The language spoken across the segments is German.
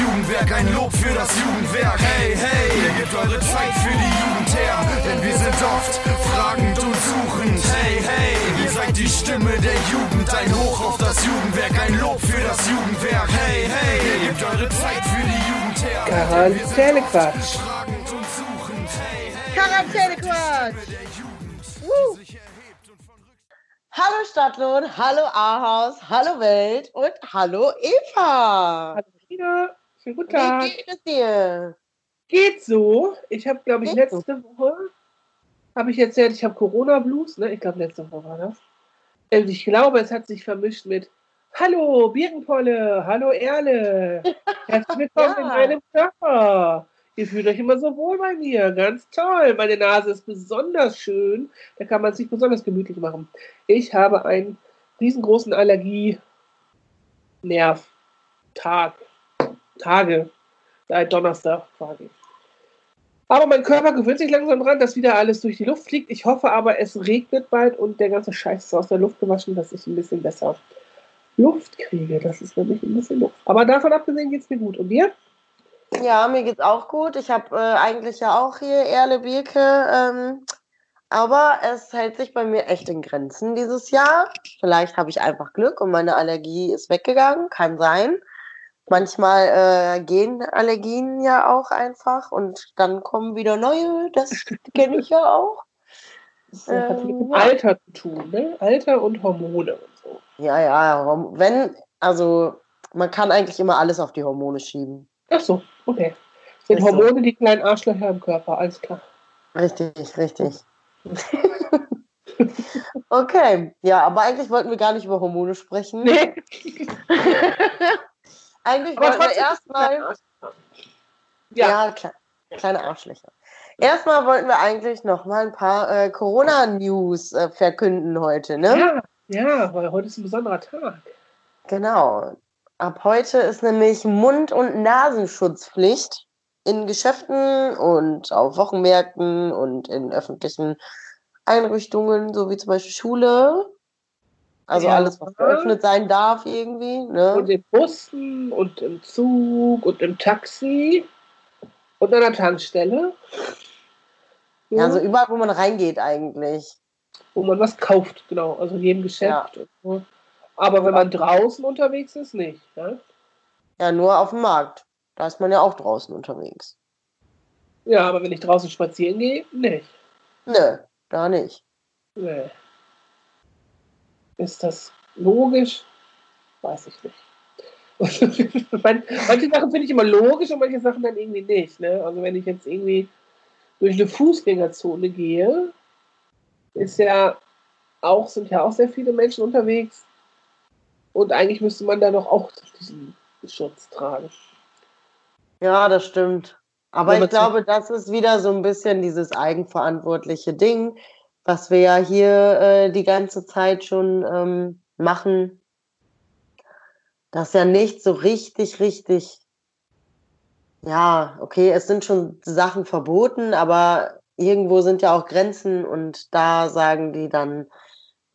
Jugendwerk, ein Lob für das Jugendwerk. Hey, hey, ihr gebt eure Zeit für die Jugend her, denn wir sind oft fragend und suchend. Hey, hey, ihr seid die Stimme der Jugend, ein Hoch auf das Jugendwerk, ein Lob für das Jugendwerk. Hey, hey, ihr gebt eure Zeit für die Jugend her. Quarantänequatsch. Fragend und suchend. Hey, hey, Quarantänequatsch. Uh. Hallo Stadtlohn, hallo Ahaus, hallo Welt und hallo Eva. Hallo Frieda, schönen guten Wie Tag. geht es dir? Geht so. Ich habe, glaube ich, Geht so. letzte Woche, habe ich erzählt, ich habe Corona-Blues, ne? Ich glaube, letzte Woche war das. Und ich glaube, es hat sich vermischt mit Hallo Birkenpolle, hallo Erle, herzlich willkommen Ja. in meinem Körper. Ihr fühlt euch immer so wohl bei mir, ganz toll. Meine Nase ist besonders schön, da kann man es sich besonders gemütlich machen. Ich habe einen riesengroßen Allergie-Nerv, Tag, Tage, seit Donnerstag quasi. Aber mein Körper gewöhnt sich langsam dran, dass wieder alles durch die Luft fliegt. Ich hoffe aber, es regnet bald und der ganze Scheiß ist aus der Luft gewaschen, dass ich ein bisschen besser Luft kriege. Das ist nämlich ein bisschen Luft. Aber davon abgesehen geht es mir gut. Und dir? Ja, mir geht's auch gut. Ich habe äh, eigentlich ja auch hier Erle Birke, ähm, aber es hält sich bei mir echt in Grenzen dieses Jahr. Vielleicht habe ich einfach Glück und meine Allergie ist weggegangen, kann sein. Manchmal äh, gehen Allergien ja auch einfach und dann kommen wieder neue. Das kenne ich ja auch. Das hat mit dem Ähm. Alter zu tun, ne? Alter und Hormone und so. Ja, ja, wenn, also man kann eigentlich immer alles auf die Hormone schieben. Ach so, okay. Sind Ist so. Hormone die kleinen Arschlöcher im Körper, alles klar. Richtig, richtig. okay, ja, aber eigentlich wollten wir gar nicht über Hormone sprechen. Nee. Eigentlich Aber wollten wir erstmal. Ja, Ja, kle kleine Arschlöcher. Erstmal wollten wir eigentlich noch mal ein paar äh, Corona-News äh, verkünden heute, ne? ja, ja, weil heute ist ein besonderer Tag. Genau. Ab heute ist nämlich Mund- und Nasenschutzpflicht in Geschäften und auf Wochenmärkten und in öffentlichen Einrichtungen, so wie zum Beispiel Schule. Also Ja. alles, was geöffnet sein darf irgendwie. Ne? Und in Bussen und im Zug und im Taxi und an der Tankstelle. Ja, also überall, wo man reingeht eigentlich. wo man was kauft, genau. Also in jedem Geschäft. Und so. Aber wenn man draußen unterwegs ist, nicht. Ne? Ja, nur auf dem Markt. Da ist man ja auch draußen unterwegs. Ja, aber wenn ich draußen spazieren gehe, nicht. Nö, da nicht. Nee. Ist das logisch? Weiß ich nicht. Man- manche Sachen finde ich immer logisch und manche Sachen dann irgendwie nicht. Ne? Also wenn ich jetzt irgendwie durch eine Fußgängerzone gehe, ist ja auch, sind ja auch sehr viele Menschen unterwegs. Und eigentlich müsste man da doch auch diesen Schutz tragen. Ja, das stimmt. Aber ich glaube, das ist wieder so ein bisschen dieses eigenverantwortliche Ding, was wir ja hier äh, die ganze Zeit schon ähm, machen. Das ist ja nicht so richtig, richtig. Ja, okay, es sind schon Sachen verboten, aber irgendwo sind ja auch Grenzen und da sagen die dann,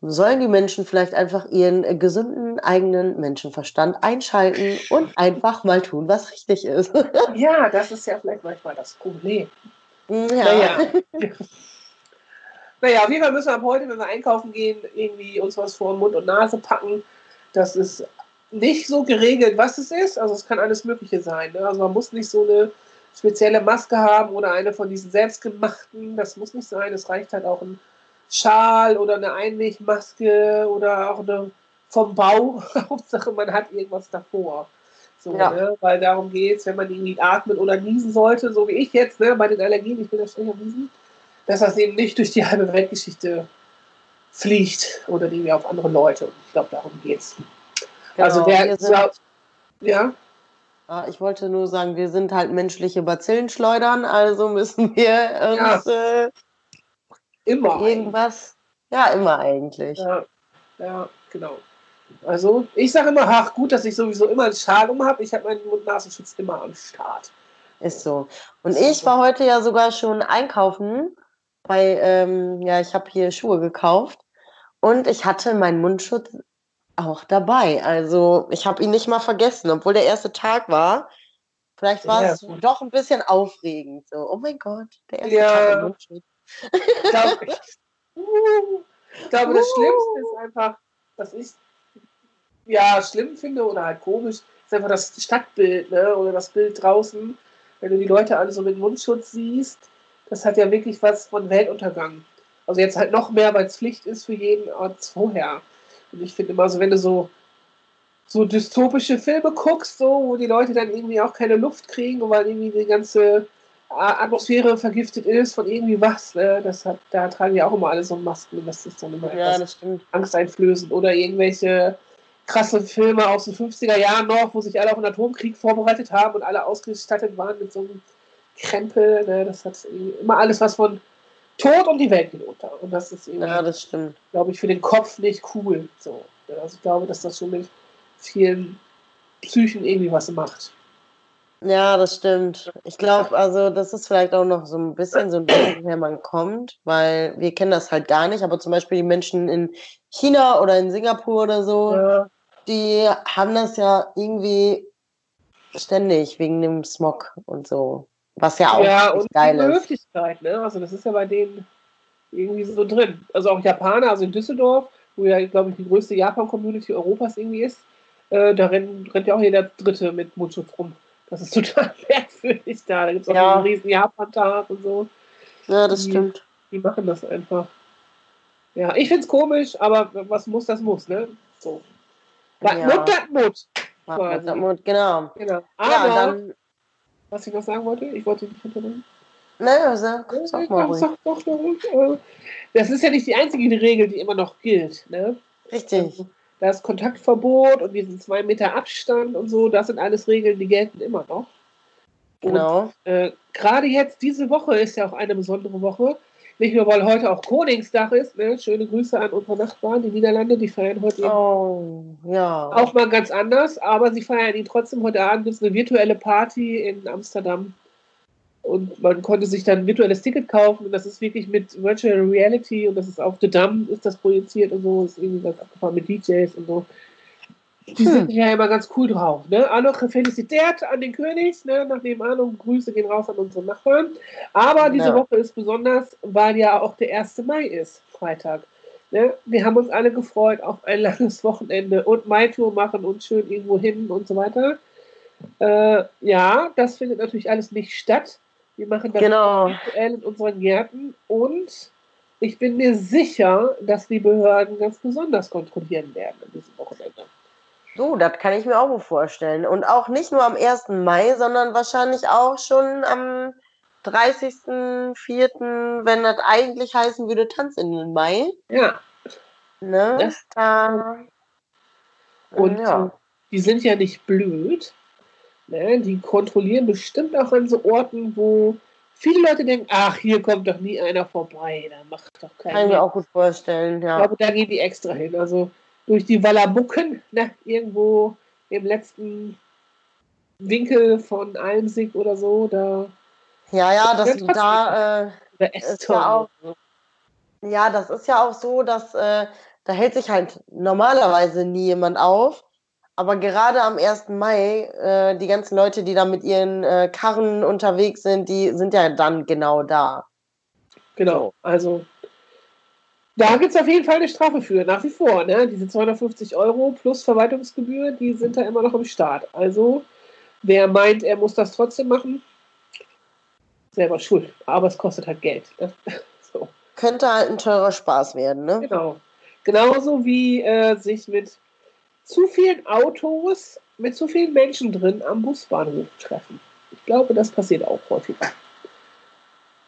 sollen die Menschen vielleicht einfach ihren äh, gesunden eigenen Menschenverstand einschalten und einfach mal tun, was richtig ist. Ja, das ist ja vielleicht manchmal das Problem. ja. Naja. naja, auf jeden Fall müssen wir ab heute, wenn wir einkaufen gehen, irgendwie uns was vor Mund und Nase packen. Das ist nicht so geregelt, was es ist. Also es kann alles Mögliche sein. Ne? Also man muss nicht so eine spezielle Maske haben oder eine von diesen selbstgemachten. Das muss nicht sein. Es reicht halt auch ein Schal oder eine Einwegmaske oder auch eine vom Bau. Hauptsache, man hat irgendwas davor. So, Ja. ne? Weil darum geht es, wenn man irgendwie atmen oder niesen sollte, so wie ich jetzt, ne? bei den Allergien, ich bin ja ständig am Niesen, dass das eben nicht durch die halbe Weltgeschichte fliegt oder irgendwie auf andere Leute. Und ich glaube, darum geht's. Genau, also der, wir sind, ja, Ah, ich wollte nur sagen, wir sind halt menschliche Bazillenschleudern, also müssen wir uns äh, immer. irgendwas, ja, immer eigentlich. Ja, ja, genau. Also, ich sage immer, ach gut, dass ich sowieso immer einen Schal um habe. Ich habe meinen Mund-Nasenschutz immer am Start. Ist so. Und ich war heute ja sogar schon einkaufen, bei, ähm, ja, ich habe hier Schuhe gekauft und ich hatte meinen Mundschutz auch dabei. Also ich habe ihn nicht mal vergessen, obwohl der erste Tag war. Vielleicht war Ja, es doch ein bisschen aufregend. So, oh mein Gott, der erste Ja. Tag im Mundschutz. Ich glaube, ich glaube, das Schlimmste ist einfach, was ich ja schlimm finde oder halt komisch, ist einfach das Stadtbild, ne? Oder das Bild draußen, wenn du die Leute alle so mit Mundschutz siehst, das hat ja wirklich was von Weltuntergang. Also jetzt halt noch mehr, weil es Pflicht ist für jeden als vorher. Und ich finde immer so, wenn du so so dystopische Filme guckst, so, wo die Leute dann irgendwie auch keine Luft kriegen, weil irgendwie die ganze Atmosphäre vergiftet ist von irgendwie was, ne? das hat, da tragen ja auch immer alle so Masken und das ist dann immer Ja, etwas angsteinflößend oder irgendwelche krasse Filme aus den 50er Jahren noch, wo sich alle auf den Atomkrieg vorbereitet haben und alle ausgestattet waren mit so einem Krempel, ne? das hat immer alles was von Tod und die Welt geht unter und das ist irgendwie Ja, das stimmt. glaube ich, für den Kopf nicht cool. So. Also ich glaube, dass das schon mit vielen Psychen irgendwie was macht. Ja, das stimmt. Ich glaube, also das ist vielleicht auch noch so ein bisschen so ein Ding, woher man kommt, weil wir kennen das halt gar nicht, aber zum Beispiel die Menschen in China oder in Singapur oder so, Ja, die haben das ja irgendwie ständig wegen dem Smog und so, was ja auch ja und geil die ist. Möglichkeit, ne? Also das ist ja bei denen irgendwie so drin. Also auch Japaner, also in Düsseldorf, wo ja, glaube ich, die größte Japan-Community Europas irgendwie ist, äh, da rennt, rennt ja auch jeder Dritte mit Mundschutz rum. Das ist total merkwürdig da. Da gibt es auch Ja. einen riesen Japan-Tag und so. Ja, das Die- stimmt. Die machen das einfach. Ja, ich finde es komisch, aber was muss, das muss, ne? So. Das Ja. Mut, das Mut. Mut, Genau. Genau. Ja, Aber, dann, was ich noch sagen wollte, ich wollte dich nicht unterbrechen. naja, sag, sag mal ruhig. Sag doch noch ruhig. Das ist ja nicht die einzige Regel, die immer noch gilt. Ne? Richtig. Also, Das Kontaktverbot und diesen zwei Meter Abstand und so, das sind alles Regeln, die gelten immer noch. Genau. Äh, Gerade jetzt, diese Woche ist ja auch eine besondere Woche. Nicht nur, weil heute auch Koningstag ist. Ne? Schöne Grüße an unsere Nachbarn, die Niederlande, die feiern heute Oh, ja. auch mal ganz anders, aber sie feiern ihn trotzdem. Heute Abend gibt es eine virtuelle Party in Amsterdam. Und man konnte sich dann ein virtuelles Ticket kaufen. Und das ist wirklich mit Virtual Reality und das ist auf The Dam ist das projiziert und so. Ist irgendwie ganz abgefahren mit DJs und so. Die sind ja immer ganz cool drauf. Ne? Anoche Felicität an den König, ne? nach nebenan und Grüße gehen raus an unsere Nachbarn. Aber diese Ja. Woche ist besonders, weil ja auch der 1. Mai ist, Freitag. Ne? Wir haben uns alle gefreut auf ein langes Wochenende und Mai-Tour machen und schön irgendwo hin und so weiter. Äh, ja, das findet natürlich alles nicht statt. Wir machen das Genau. virtuell in unseren Gärten und ich bin mir sicher, dass die Behörden ganz besonders kontrollieren werden an diesem Wochenende. Du, das kann ich mir auch gut vorstellen. Und auch nicht nur am 1. Mai, sondern wahrscheinlich auch schon am 30.04., wenn das eigentlich heißen würde, Tanz in den Mai. Ja, Ne? Das- Da, und ja. die sind ja nicht blöd. Ne? Die kontrollieren bestimmt auch an so Orten, wo viele Leute denken, ach, hier kommt doch nie einer vorbei, da macht doch kann ich keiner. mir auch gut vorstellen, Ich ja. glaube, da gehen die extra hin. Also durch die Wallabucken, ne, irgendwo im letzten Winkel von Almsig oder so, da Ja, ja, das da äh, ist Eston. ja auch, ja, das ist ja auch so, dass äh, da hält sich halt normalerweise nie jemand auf. Aber gerade am 1. Mai, äh, die ganzen Leute, die da mit ihren äh, Karren unterwegs sind, die sind ja dann genau da. Genau, also da gibt es auf jeden Fall eine Strafe für, nach wie vor. Ne? Diese 250 Euro plus Verwaltungsgebühr, die sind da immer noch im Start. Also wer meint, er muss das trotzdem machen, selber schuld. Aber es kostet halt Geld. Ne? So. Könnte halt ein teurer Spaß werden, ne? Genau. Genauso wie äh, sich mit zu vielen Autos, mit zu vielen Menschen drin am Busbahnhof treffen. Ich glaube, das passiert auch häufiger.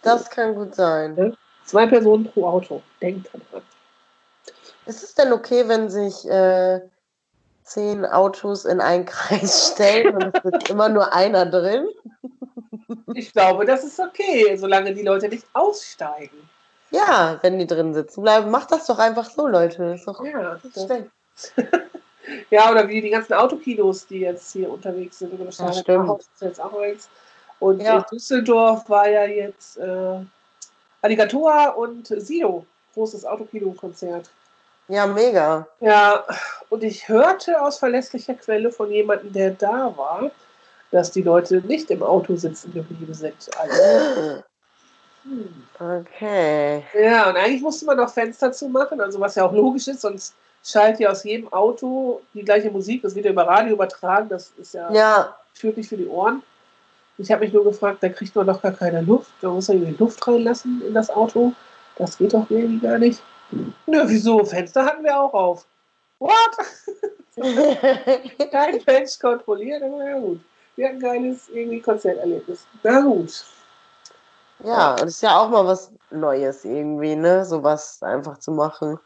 Das kann gut sein. Zwei Personen pro Auto. Denkt dran. Ist es denn okay, wenn sich äh, zehn Autos in einen Kreis stellen und es ist immer nur einer drin? Ich glaube, das ist okay, solange die Leute nicht aussteigen. Ja, wenn die drin sitzen bleiben, macht das doch einfach so, Leute. Das ist doch Ja, ja oder wie die ganzen Autokinos, die jetzt hier unterwegs sind. Das Ja, stimmt. Bauhaus ist jetzt auch eins. Und Ja. in Düsseldorf war ja jetzt äh, Alligator und Sido. Großes Autokino-Konzert. Ja, mega. Ja, und ich hörte aus verlässlicher Quelle von jemandem, der da war, dass die Leute nicht im Auto sitzen geblieben sind. Also, hm. Okay. Ja, und eigentlich musste man noch Fenster zu machen, also was ja auch logisch ist, sonst schaltet ja aus jedem Auto die gleiche Musik, das wird ja über Radio übertragen, das ist ja, Ja, tödlich für die Ohren. Ich habe mich nur gefragt, da kriegt man doch gar keine Luft, da muss man irgendwie Luft reinlassen in das Auto. Das geht doch irgendwie gar nicht. Nö, wieso? Fenster hatten wir auch auf. What? Kein Mensch kontrolliert, aber ja gut. Wir hatten ein geiles irgendwie Konzerterlebnis. Na gut. ja, und ist ja auch mal was Neues irgendwie, ne? Sowas einfach zu machen.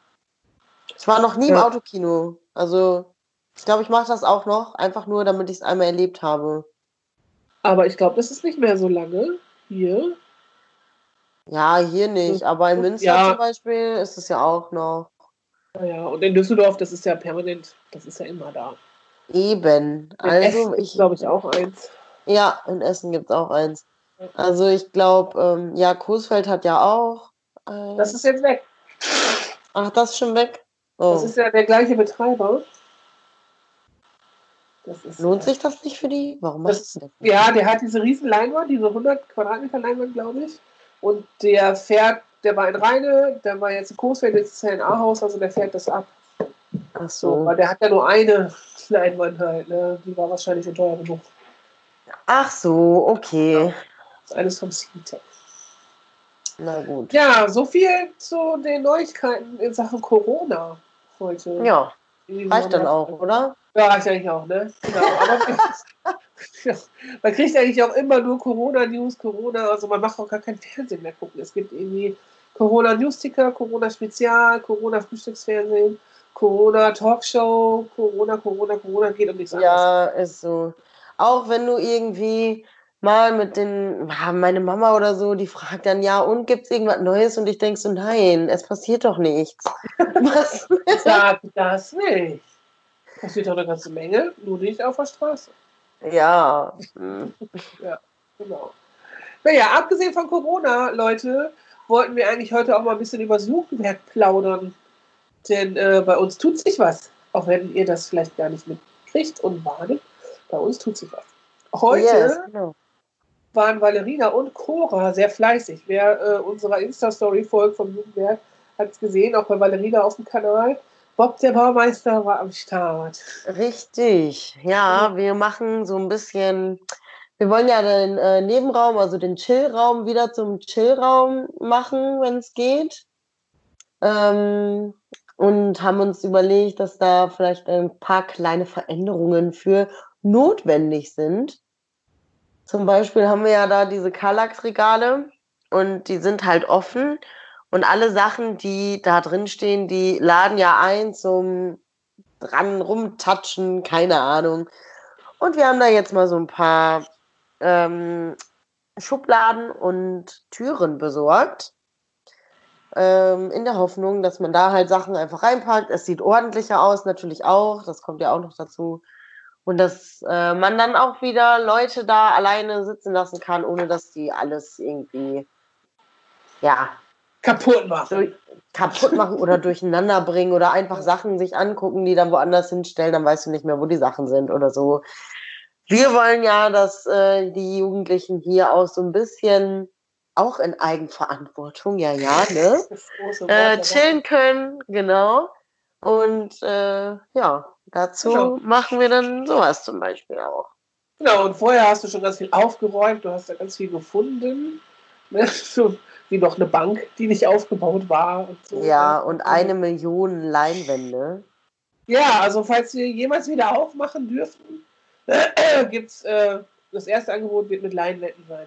Ich war noch nie im Ja. Autokino. Also, ich glaube, ich mache das auch noch, einfach nur, damit ich es einmal erlebt habe. Aber ich glaube, das ist nicht mehr so lange hier. Ja, hier nicht, aber in Münster Ja. zum Beispiel ist es ja auch noch. Naja, und in Düsseldorf, das ist ja permanent, das ist ja immer da. Eben. In Also, Essen ich, glaube ich, auch eins. ja, in Essen gibt es auch eins. Also, ich glaube, ähm, ja, Coesfeld hat ja auch. Äh, Das ist jetzt weg. ach, das ist schon weg. Oh. Das ist ja der gleiche Betreiber. Ist, Lohnt sich das nicht für die? Warum Das- das? Ja, der hat diese riesen Leinwand, diese 100 Quadratmeter Leinwand, glaube ich. Und der fährt, der war in Rheine, der war jetzt in Coesfeld, jetzt ist er in Ahaus, also der fährt das ab. Ach So, weil der hat ja nur eine Leinwand halt, ne? Die war wahrscheinlich schon teuer genug. Ach so, okay. Das ist alles vom CTEC. Na gut. Ja, so viel zu den Neuigkeiten in Sachen Corona heute. Ja, reicht dann auch, oder? Ja, reicht eigentlich auch, ne? Genau. Aber ja, man kriegt eigentlich auch immer nur Corona-News, Corona, also man macht auch gar kein Fernsehen mehr gucken. Es gibt irgendwie Corona-News-Ticker, Corona-Spezial, Corona-Frühstücksfernsehen, Corona-Talkshow, Corona, Corona, Corona, geht um nichts anderes. Ja, ist so. Auch wenn du irgendwie mal mit den, ja, meine Mama oder so, die fragt dann, ja, und gibt's irgendwas Neues? Und ich denk so, nein, es passiert doch nichts. Was? Sag das nicht. Passiert doch eine ganze Menge, nur nicht auf der Straße. Ja. hm. Genau. Naja, abgesehen von Corona, Leute, wollten wir eigentlich heute auch mal ein bisschen über das Jugendwerk plaudern. Denn äh, bei uns tut sich was. Auch wenn ihr das vielleicht gar nicht mitkriegt und wartet. Bei uns tut sich was. Heute Yes, genau. waren Valerina und Cora sehr fleißig. Wer äh, unserer Insta-Story folgt vom Jugendwerk, hat es gesehen, auch bei Valerina auf dem Kanal. Bob der Baumeister war am Start. Richtig. Ja, wir machen so ein bisschen, wir wollen ja den äh, Nebenraum, also den Chillraum wieder zum Chillraum machen, wenn es geht. Ähm, und haben uns überlegt, dass da vielleicht ein paar kleine Veränderungen für notwendig sind. Zum Beispiel haben wir ja da diese Kallax-Regale und die sind halt offen. Und alle Sachen, die da drin stehen, die laden ja ein zum dran rumtatschen, keine Ahnung. Und wir haben da jetzt mal so ein paar ähm, Schubladen und Türen besorgt. Ähm, in der Hoffnung, dass man da halt Sachen einfach reinpackt. Es sieht ordentlicher aus, natürlich auch. Das kommt ja auch noch dazu. Und dass äh, man dann auch wieder Leute da alleine sitzen lassen kann, ohne dass die alles irgendwie, ja, Kaputt machen. kaputt machen oder durcheinander bringen oder einfach Sachen sich angucken, die dann woanders hinstellen, dann weißt du nicht mehr, wo die Sachen sind oder so. Wir wollen ja, dass äh, die Jugendlichen hier auch so ein bisschen auch in Eigenverantwortung, ja, ja, ne? Äh, chillen können, genau. Und äh, ja, dazu Genau. machen wir dann sowas zum Beispiel auch. Genau, und vorher hast du schon ganz viel aufgeräumt, du hast da ganz viel gefunden. Ne? So wie noch eine Bank, die nicht aufgebaut war. Und so. Ja, und eine Million Leinwände. Ja, also falls wir jemals wieder aufmachen dürfen, gibt's äh, das erste Angebot wird mit Leinwänden sein.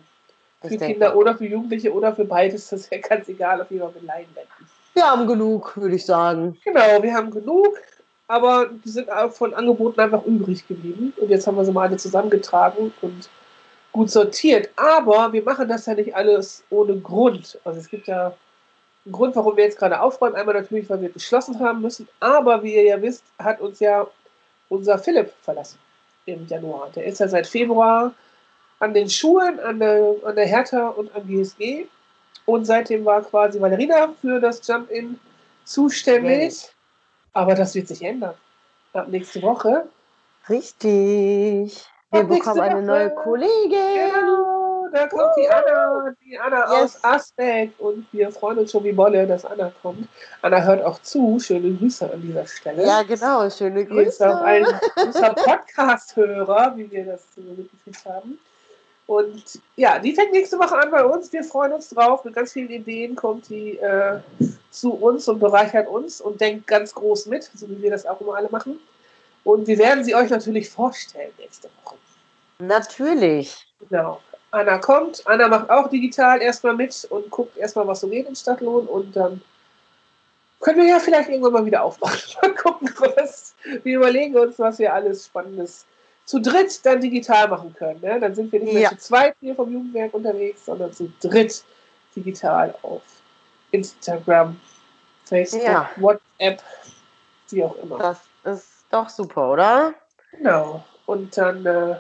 Für Ich denke, Kinder oder für Jugendliche oder für beides, das ist ja ganz egal, auf jeden Fall mit Leinwänden. wir haben genug, würde ich sagen. Genau, wir haben genug, aber die sind auch von Angeboten einfach übrig geblieben. Und jetzt haben wir sie mal alle zusammengetragen und gut sortiert. Aber wir machen das ja nicht alles ohne Grund. Also es gibt ja einen Grund, warum wir jetzt gerade aufräumen. Einmal natürlich, weil wir geschlossen haben müssen. Aber wie ihr ja wisst, hat uns ja unser Philipp verlassen im Januar. Der ist ja seit Februar an den Schulen, an der, an der Hertha und am GSG. Und seitdem war quasi Valerina für das Jump-In zuständig. Aber das wird sich ändern. Ab nächste Woche. Richtig. Wir bekommen eine neue Kollegin. Genau, da kommt die Anna, die Anna yes. aus Aspect und wir freuen uns schon wie Bolle, dass Anna kommt. Anna hört auch zu. Schöne Grüße an dieser Stelle. Ja, genau, schöne Grüße. Sie ist auch ein Podcast-Hörer, wie wir das so mitgekriegt haben. Und ja, die fängt nächste Woche an bei uns. Wir freuen uns drauf. Mit ganz vielen Ideen kommt die äh, zu uns und bereichert uns und denkt ganz groß mit, so wie wir das auch immer alle machen. Und wir werden sie euch natürlich vorstellen nächste Woche. Natürlich. Genau. Anna kommt. Anna macht auch digital erstmal mit und guckt erstmal, was so geht in Stadtlohn. Und dann können wir ja vielleicht irgendwann mal wieder aufmachen. Mal gucken, was. Wir überlegen uns, was wir alles Spannendes zu dritt dann digital machen können. Ne? Dann sind wir nicht mehr ja. zu zweit hier vom Jugendwerk unterwegs, sondern zu dritt digital auf Instagram, Facebook, ja. WhatsApp, wie auch immer. Das ist doch super, oder? Genau. Und dann äh,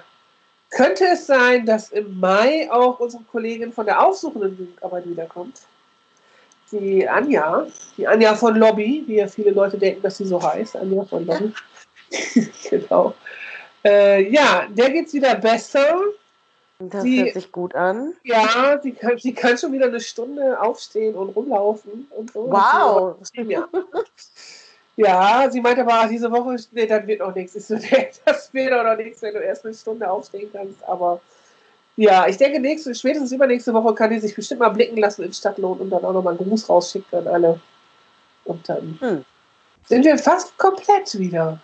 könnte es sein, dass im Mai auch unsere Kollegin von der aufsuchenden Jugendarbeit wiederkommt. Die Anja, die Anja von Lobby, wie ja viele Leute denken, dass sie so heißt, Anja von Lobby. genau. Äh, ja, der geht es wieder besser. Das sie, hört sich gut an. Ja, sie kann, sie kann schon wieder eine Stunde aufstehen und rumlaufen und so. Wow. Ja. Ja, sie meinte aber, diese Woche, nee, das wird auch nichts. So, nee, das wird auch noch nichts, wenn du erst eine Stunde aufstehen kannst. Aber ja, ich denke, nächste, spätestens übernächste Woche kann die sich bestimmt mal blicken lassen in Stadtlohn und dann auch nochmal einen Gruß rausschicken an alle. Und dann hm. sind wir fast komplett wieder.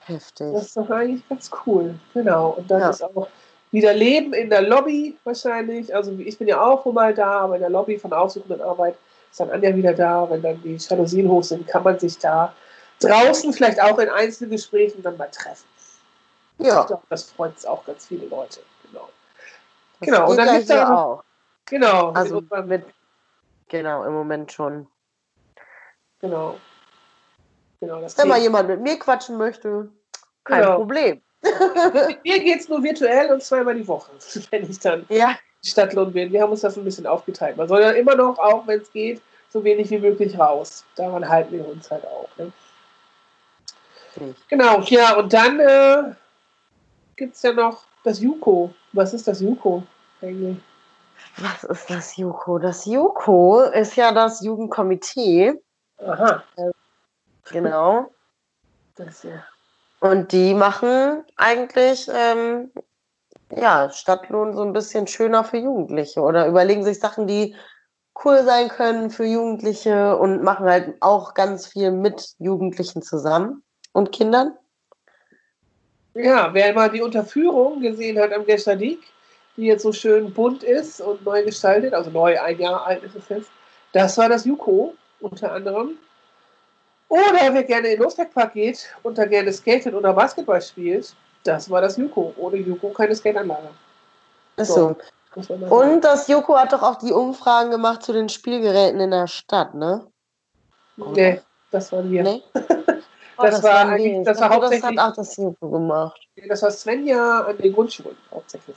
Heftig. Das ist doch eigentlich ganz cool. Genau. Und dann ja. ist auch wieder Leben in der Lobby wahrscheinlich. Also ich bin ja auch mal da, aber in der Lobby von aussuchenden Arbeit ist dann Anja wieder da. Wenn dann die Jalousien hoch sind, kann man sich da draußen vielleicht auch in Einzelgesprächen dann mal treffen. Ja. Ich glaube, das freut auch ganz viele Leute. Genau. Das genau. Und dann gibt es da auch. Genau. Also mit, genau, im Moment schon. Genau. genau Wenn mal jemand mit mir quatschen möchte, kein genau. Problem. Mit mir geht es nur virtuell und zweimal die Woche, wenn ich dann ja. Stadtlohn bin. Wir haben uns das ein bisschen aufgeteilt. Man soll ja immer noch, auch wenn es geht, so wenig wie möglich raus. Daran halten wir uns halt auch. Ne? Genau, ja, und dann äh, gibt es ja noch das Juko. Was ist das Juko eigentlich? Was ist das Juko? Das Juko ist ja das Jugendkomitee. Aha. Äh, genau. Das ja. Und die machen eigentlich ähm, ja, Stadtlohn so ein bisschen schöner für Jugendliche oder überlegen sich Sachen, die cool sein können für Jugendliche und machen halt auch ganz viel mit Jugendlichen zusammen und Kindern. Ja, wer mal die Unterführung gesehen hat am Gestadik, die jetzt so schön bunt ist und neu gestaltet, also neu, ein Jahr alt ist es jetzt, das war das Juko unter anderem. Oder wer gerne in den Losbergpark geht und da gerne skatet oder Basketball spielt, das war das Juko. Ohne Juko keine Skateanlage. Achso. So, und das Juko hat doch auch die Umfragen gemacht zu den Spielgeräten in der Stadt, ne? Oder? Nee, das waren wir. Nee? Oh, das, das, war eigentlich, das war hauptsächlich. Das hat auch das Juko gemacht. Das war Svenja an den Grundschulen hauptsächlich.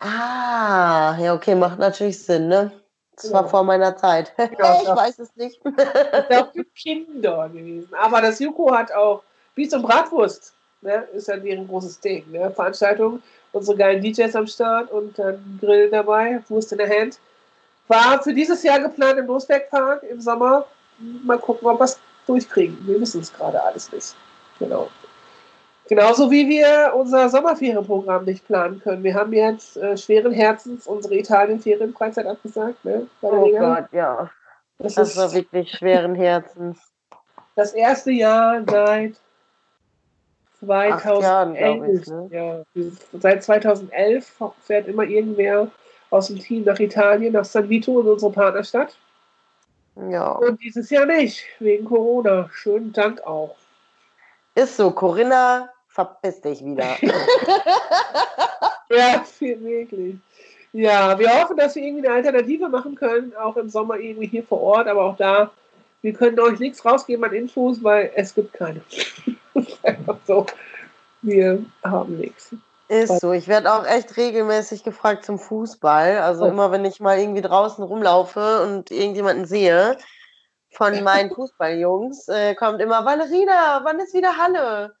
Ah, ja, okay, macht natürlich Sinn, ne? Das war vor meiner Zeit. Genau, ich weiß es nicht. Das ist auch für Kinder gewesen. Aber das Juko hat auch Bies und Bratwurst. Ne? Ist ja deren großes Ding. Ne? Veranstaltung, unsere geilen DJs am Start und dann Grill dabei, Wurst in der Hand. War für dieses Jahr geplant im Losbergpark im Sommer. Mal gucken, ob wir es durchkriegen. Wir wissen es gerade alles nicht. Genau. Genauso wie wir unser Sommerferienprogramm nicht planen können. Wir haben jetzt äh, schweren Herzens unsere Italien-Ferienfreizeit abgesagt. Ne, oh Gott, ja. Das, das war wirklich schweren Herzens. Das erste Jahr seit 2011. Jahren, ich, ne? ja, seit 2011 fährt immer irgendwer aus dem Team nach Italien, nach San Vito in unsere Partnerstadt. Ja. Und dieses Jahr nicht, wegen Corona. Schönen Dank auch. Ist so, Corinna verpiss dich wieder. ja, wirklich. Ja, wir hoffen, dass wir irgendwie eine Alternative machen können, auch im Sommer irgendwie hier vor Ort, aber auch da, wir können euch nichts rausgeben an Infos, weil es gibt keine. Einfach so. Wir haben nichts. Ist so. Ich werde auch echt regelmäßig gefragt zum Fußball. Also oh. immer, wenn ich mal irgendwie draußen rumlaufe und irgendjemanden sehe von meinen Fußballjungs, äh, kommt immer Valerina, wann ist wieder Halle?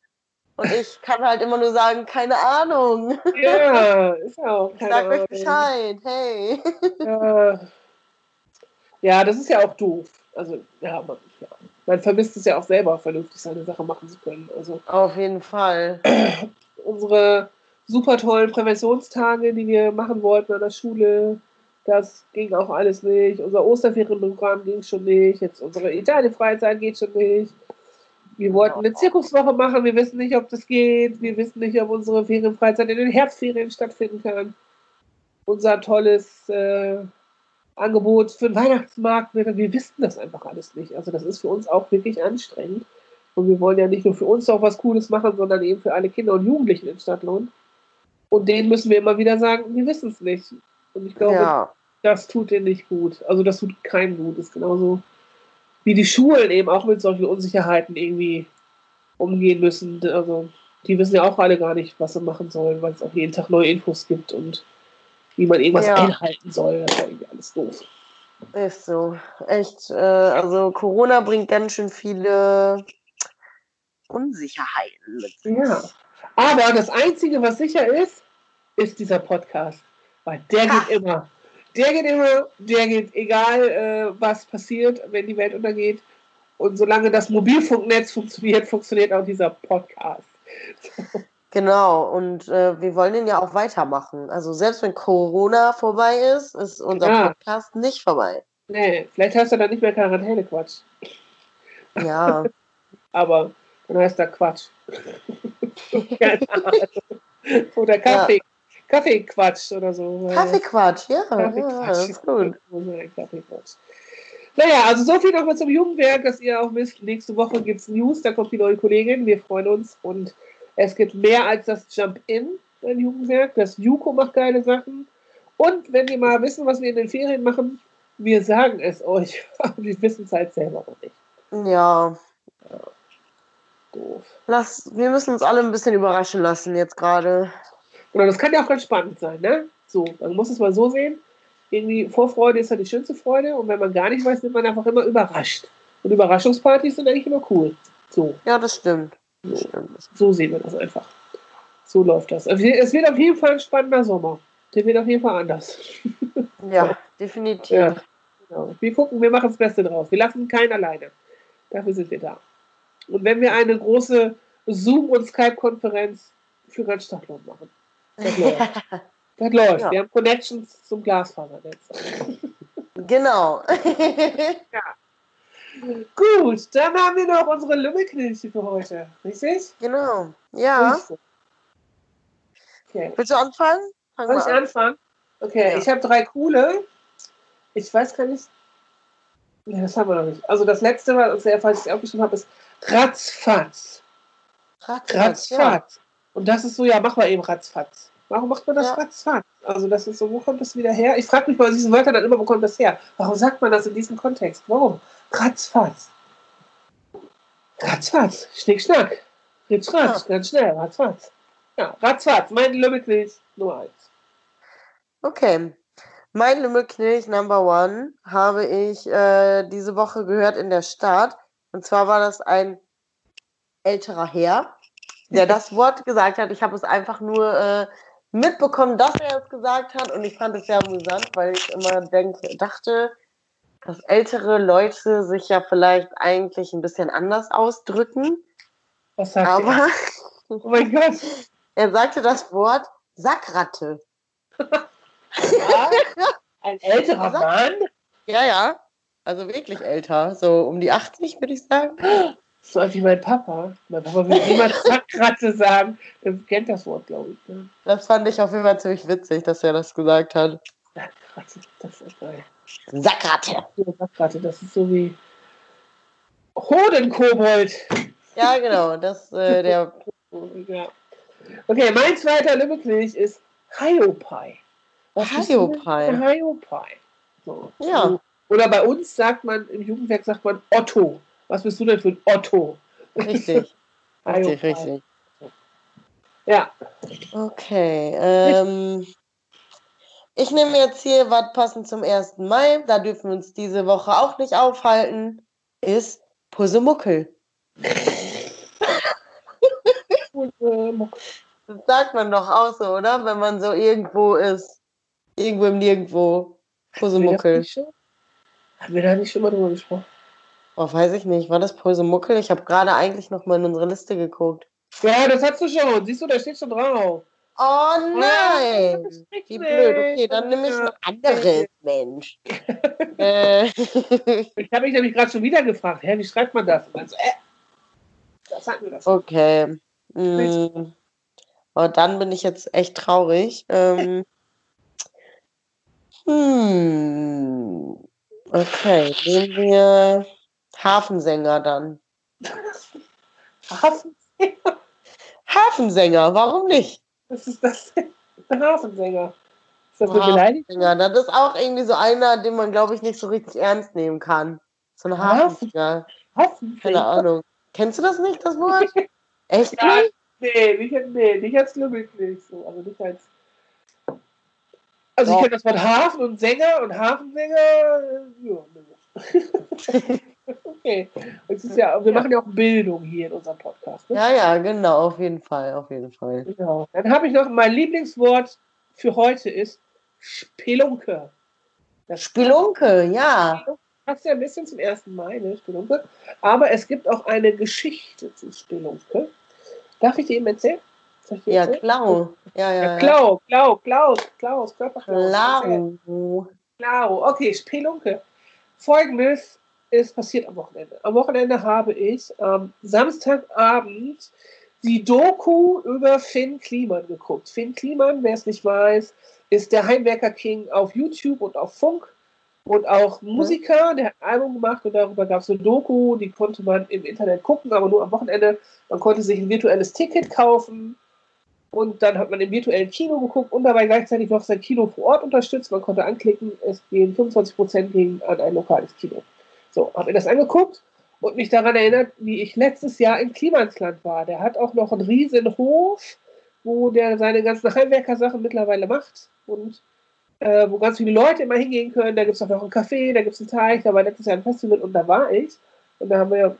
Und ich kann halt immer nur sagen, keine Ahnung. Ja, ist auch. Ich sag euch Bescheid, hey. Ja. ja, das ist ja auch doof. Also, ja man, ja, man vermisst es ja auch selber, vernünftig seine Sache machen zu können. Also, Auf jeden Fall. unsere super tollen Präventionstage, die wir machen wollten an der Schule, das ging auch alles nicht. Unser Osterferienprogramm ging schon nicht. Jetzt unsere Italien-Freizeit geht schon nicht. Wir wollten eine Zirkuswoche machen. Wir wissen nicht, ob das geht. Wir wissen nicht, ob unsere Ferienfreizeit in den Herbstferien stattfinden kann. Unser tolles äh, Angebot für den Weihnachtsmarkt. Wir wissen das einfach alles nicht. Also das ist für uns auch wirklich anstrengend. Und wir wollen ja nicht nur für uns auch was Cooles machen, sondern eben für alle Kinder und Jugendlichen in Stadtlohn. Und denen müssen wir immer wieder sagen, wir wissen es nicht. Und ich glaube, Ja. das tut denen nicht gut. Also das tut keinem gut. Das ist genauso wie die Schulen eben auch mit solchen Unsicherheiten irgendwie umgehen müssen. Also die wissen ja auch alle gar nicht, was sie machen sollen, weil es auch jeden Tag neue Infos gibt und wie man irgendwas Ja. einhalten soll. Das ist ja irgendwie alles doof. Ist so. Echt, äh, also Corona bringt ganz schön viele Unsicherheiten mit sich. Ja. Aber das Einzige, was sicher ist, ist dieser Podcast. Weil der Ha. geht immer. Der geht immer, der geht egal, äh, was passiert, wenn die Welt untergeht. Und solange das Mobilfunknetz funktioniert, funktioniert auch dieser Podcast. Genau, und äh, wir wollen den ja auch weitermachen. Also selbst wenn Corona vorbei ist, ist unser Ja. Podcast nicht vorbei. Nee, vielleicht heißt er dann nicht mehr Quarantäne-Quatsch. Ja, Aber dann heißt er Quatsch. Ahnung. oder Kaffee. Kaffeequatsch oder so. Kaffeequatsch, ja, ja, Kaffeequatsch. das ist gut. Kaffeequatsch. Naja, also so viel nochmal zum Jugendwerk, dass ihr auch wisst, nächste Woche gibt es News, da kommt die neue Kollegin, wir freuen uns und es gibt mehr als das Jump-In beim Jugendwerk, das Juko macht geile Sachen und wenn wir mal wissen, was wir in den Ferien machen, wir sagen es euch, aber wir wissen es halt selber noch nicht. Ja, Doof. lass, wir müssen uns alle ein bisschen überraschen lassen jetzt gerade. Genau, das kann ja auch ganz spannend sein, ne? So, man muss es mal so sehen. Irgendwie Vorfreude ist ja die schönste Freude und wenn man gar nicht weiß, wird man einfach immer überrascht. Und Überraschungspartys sind eigentlich immer cool. So, Ja, das stimmt. So sehen wir das einfach. So läuft das. Also, Es wird auf jeden Fall ein spannender Sommer. Der wird auf jeden Fall anders. Ja, definitiv. Ja. Genau. Wir gucken, wir machen das Beste draus. Wir lassen keinen alleine. Dafür sind wir da. Und wenn wir eine große Zoom- und Skype-Konferenz für ganz Stadtland machen. Das läuft. Das läuft. Ja. Wir haben Connections zum Glasfasernetz. Genau. Gut, dann haben wir noch unsere Lümmelknilche für heute. Richtig? genau. Ja. Okay. Willst du anfangen? Fang Soll ich an. anfangen? Okay, Ja. ich habe drei coole. Ich weiß gar nicht. Nee, das haben wir noch nicht. Also das letzte, was ich falls ich aufgeschrieben habe, ist Ratzfatz. Ratzfatz, ja. Ratzfatz. Und das ist so, ja, mach mal eben Ratzfatz. Warum macht man das Ja. Ratzfatz? Also das ist so, wo kommt das wieder her? Ich frage mich bei diesen Wörtern dann immer, wo kommt das her? Warum sagt man das in diesem Kontext? Warum? Ratzfatz. Ratzfatz. Schnick, schnack. Ritsch, ratsch. Ganz schnell. Ratzfatz. Ja, Ratzfatz. Mein Lümmelknilch Nummer eins. Okay. Mein Lümmelknilch Number One habe ich äh, diese Woche gehört in der Stadt. Und zwar war das ein älterer Herr, der das Wort gesagt hat. Ich habe es einfach nur äh, mitbekommen, dass er es gesagt hat. Und ich fand es sehr amüsant, weil ich immer denke, dachte, dass ältere Leute sich ja vielleicht eigentlich ein bisschen anders ausdrücken. Was sagt Aber er? Oh mein Gott. er sagte das Wort Sackratte. Ja, ein älterer Mann? Ja, ja. Also wirklich älter. So um die 80, würde ich sagen. So alt wie mein Papa. Mein Papa würde niemals Sackratte sagen. Er kennt das Wort, glaube ich. Ne? Das fand ich auf jeden Fall ziemlich witzig, dass er das gesagt hat. Sackratte, das ist geil. Sackratte. So, Sackratte, das ist so wie Hodenkobold. Ja, genau. Das, äh, der, Ja. Okay, mein zweiter Lümmelknilch ist Hiopai. für Hiopai. So. Ja. Oder bei uns sagt man, im Jugendwerk sagt man Otto. Was bist du denn für ein Otto? richtig. Richtig, richtig. Ja, Okay. Ähm, ich nehme jetzt hier was passend zum 1. Mai. Da dürfen wir uns diese Woche auch nicht aufhalten. Ist Pussemuckel. Pusemuckel. Das sagt man doch auch so, oder? Wenn man so irgendwo ist. Irgendwo im Nirgendwo. Pusemuckel. Haben wir da nicht schon mal drüber gesprochen? Oh, weiß ich nicht. War das Pusemuckel? Ich habe gerade eigentlich noch mal in unsere Liste geguckt. Ja, das hast du schon. Siehst du, da steht schon drauf. Oh nein! kriegt Wie blöd. Okay, dann nehme ich ein anderes, Mensch. äh, Ich habe mich nämlich gerade schon wieder gefragt, hä, wie schreibt man das? Und so, äh, das hatten wir das. okay. Mm. Aber dann bin ich jetzt echt traurig. Ähm, hm. Okay, nehmen wir Hafensänger dann. Hafen, Hafensänger, warum nicht? Was ist das denn? Der Hafensänger. Ist das eine Beleidigung? Hafensänger, das ist auch irgendwie so einer, den man, glaube ich, nicht so richtig ernst nehmen kann. So ein Hafensänger. Hafensänger? Keine Ahnung. Kennst du das nicht, das Wort? Echt Ja, nicht? nee, nicht, nee, nicht als Lümmelknecht. So, also nicht als. Also ich kenne das Wort Hafen und Sänger und Hafensänger. äh, Ja. okay. Es ist ja, wir machen ja auch Bildung hier in unserem Podcast. Ne? Ja, ja, genau, auf jeden Fall, auf jeden Fall. Genau. Dann habe ich noch mein Lieblingswort für heute ist Spelunke. Das Spelunke, ja. passt ja ein bisschen zum 1. Mai, ne, Spelunke. Aber es gibt auch eine Geschichte zu Spelunke. Darf ich die eben erzählen? Die Ja, erzählen? Klau. Ja, ja, Ja, ja. Klau, Klau, Klaus, Klaus, Körperklaus. Klau. Klau. Okay, Spelunke. Folgendes ist passiert am Wochenende. Am Wochenende habe ich am Samstagabend die Doku über Finn Kliman geguckt. Finn Kliman, wer es nicht weiß, ist der Heimwerker King auf YouTube und auf Funk und auch Musiker, der hat ein Album gemacht und darüber gab es eine Doku, die konnte man im Internet gucken, aber nur am Wochenende. Man konnte sich ein virtuelles Ticket kaufen und dann hat man im virtuellen Kino geguckt und dabei gleichzeitig noch sein Kino vor Ort unterstützt. Man konnte anklicken, es gehen 25% gehen an ein lokales Kino. So, habe mir das angeguckt und mich daran erinnert, wie ich letztes Jahr in Klimansland war. Der hat auch noch einen riesen Hof, wo der seine ganzen Heimwerkersachen mittlerweile macht und äh, wo ganz viele Leute immer hingehen können. Da gibt es auch noch einen Café, da gibt es einen Teich, da war letztes Jahr ein Festival und da war ich. Und da haben wir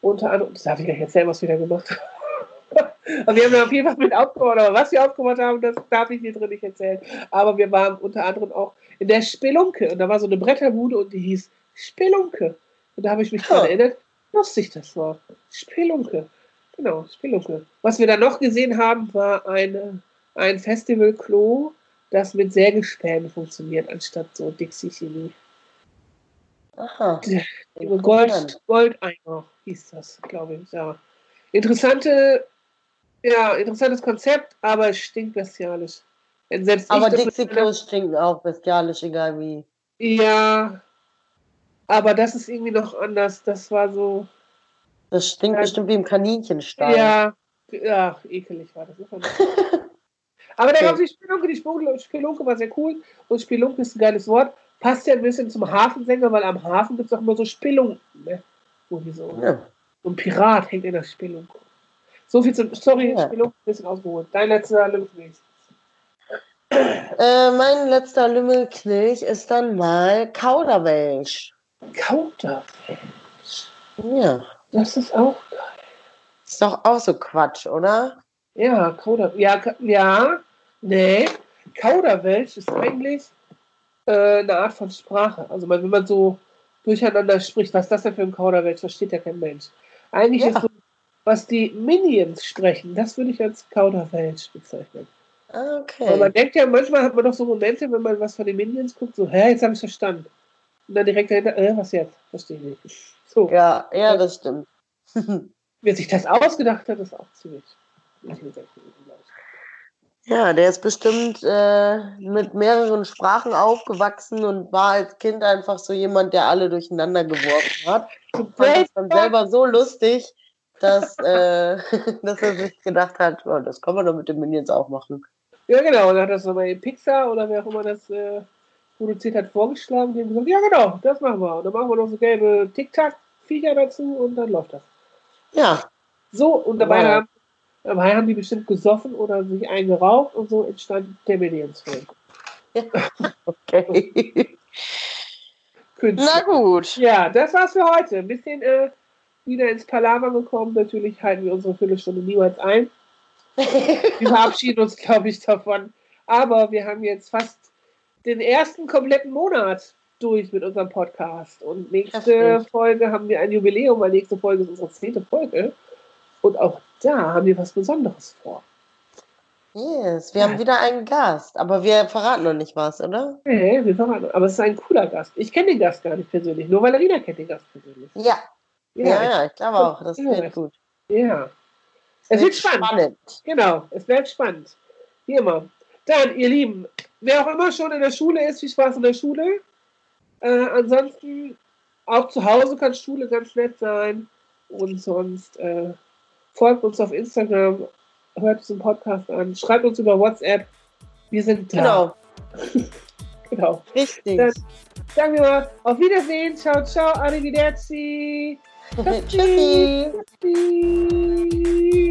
unter anderem, das darf ich gleich erzählen, was wir da gemacht haben. Aber wir haben da auf jeden Fall mit aufgebaut, aber was wir aufgebaut haben, das darf ich hier drin nicht erzählen. Aber wir waren unter anderem auch in der Spelunke und da war so eine Bretterbude und die hieß Spelunke. Und da habe ich mich daran erinnert, lustig das war. Spelunke. Genau, Spelunke. Was wir dann noch gesehen haben, war eine, ein Festival-Klo, das mit Sägespänen funktioniert, anstatt so Dixie-Chemie. Aha. Gold, Goldeimer hieß das, glaube ich. Ja. Interessante, ja, interessantes Konzept, aber es stinkt bestialisch. Selbst Aber ich das Dixie mit meiner- Klos stinken auch bestialisch, egal wie. Ja, aber das ist irgendwie noch anders. Das war so, Das stinkt Ja. bestimmt wie im Kaninchenstall. ja, ja, ekelig war das. sagen. aber da Okay. gab es die Spelunke, die Spelunke, Spelunke war sehr cool und Spelunke ist ein geiles Wort. Passt ja ein bisschen zum Hafensänger, weil am Hafen gibt es auch immer so Spelunken, ne? So, Ja. ein Pirat hängt in der Spelunke. So viel zum, sorry, Ja. Spelunke ein bisschen ausgeholt. Dein letzter Lymphweg. Äh, mein letzter Lümmelknilch ist dann mal Kauderwelsch. Kauder. Ja. Das ist auch Ist doch auch so Quatsch, oder? Ja, Kauder. Ja, ja, nee. Kauderwelsch ist eigentlich äh, eine Art von Sprache. Also wenn man so durcheinander spricht, was ist das denn für ein Kauderwelsch, versteht ja kein Mensch. Eigentlich Ja. ist so, was die Minions sprechen, das würde ich als Kauderwelsch bezeichnen. Ah, Okay. man denkt ja, manchmal hat man doch so Momente, wenn man was von den Minions guckt, so, hä, jetzt habe ich verstanden. Und dann direkt dahinter, äh, was jetzt? Verstehe ich nicht. So, Ja, ja, das stimmt. wer sich das ausgedacht hat, ist auch ziemlich. Ja, der ist bestimmt äh, mit mehreren Sprachen aufgewachsen und war als Kind einfach so jemand, der alle durcheinander geworfen hat. Fand das dann selber so lustig, dass, äh, dass er sich gedacht hat, oh, das kann man doch mit den Minions auch machen. Ja, genau. Und dann hat das nochmal Pixar oder wer auch immer das äh, produziert hat, vorgeschlagen. Die haben gesagt, ja, genau, das machen wir. Und dann machen wir noch so gelbe Tic-Tac-Viecher dazu und dann läuft das. Ja, So, und dabei, Wow. haben, dabei haben die bestimmt gesoffen oder sich eingeraucht und so entstand der Minions-Film. okay. Künstler. Na gut. Ja, das war's für heute. Ein bisschen äh, wieder ins Palaver gekommen. Natürlich halten wir unsere Viertelstunde niemals ein. wir verabschieden uns, glaube ich, davon. Aber wir haben jetzt fast den ersten kompletten Monat durch mit unserem Podcast. Und nächste Folge haben wir ein Jubiläum, weil nächste Folge ist unsere zehnte Folge. Und auch da haben wir was Besonderes vor. Yes, wir haben wieder einen Gast, aber wir verraten noch nicht was, oder? Nee, wir verraten. Aber es ist ein cooler Gast. Ich kenne den Gast gar nicht persönlich, nur Valerina kennt den Gast persönlich. Ja. Ja, ja, ja ich glaube auch. Das ja. wird gut. Ja. Es wird spannend. spannend. Genau, es bleibt spannend. Wie immer. Dann, ihr Lieben, wer auch immer schon in der Schule ist, viel Spaß in der Schule. Äh, ansonsten, auch zu Hause kann Schule ganz nett sein. Und sonst äh, folgt uns auf Instagram, hört uns den Podcast an, schreibt uns über WhatsApp. Wir sind da. Genau. genau. Richtig. Dann sagen wir mal auf Wiedersehen. Ciao, ciao, arrivederci. Tschüssi. Tschüssi.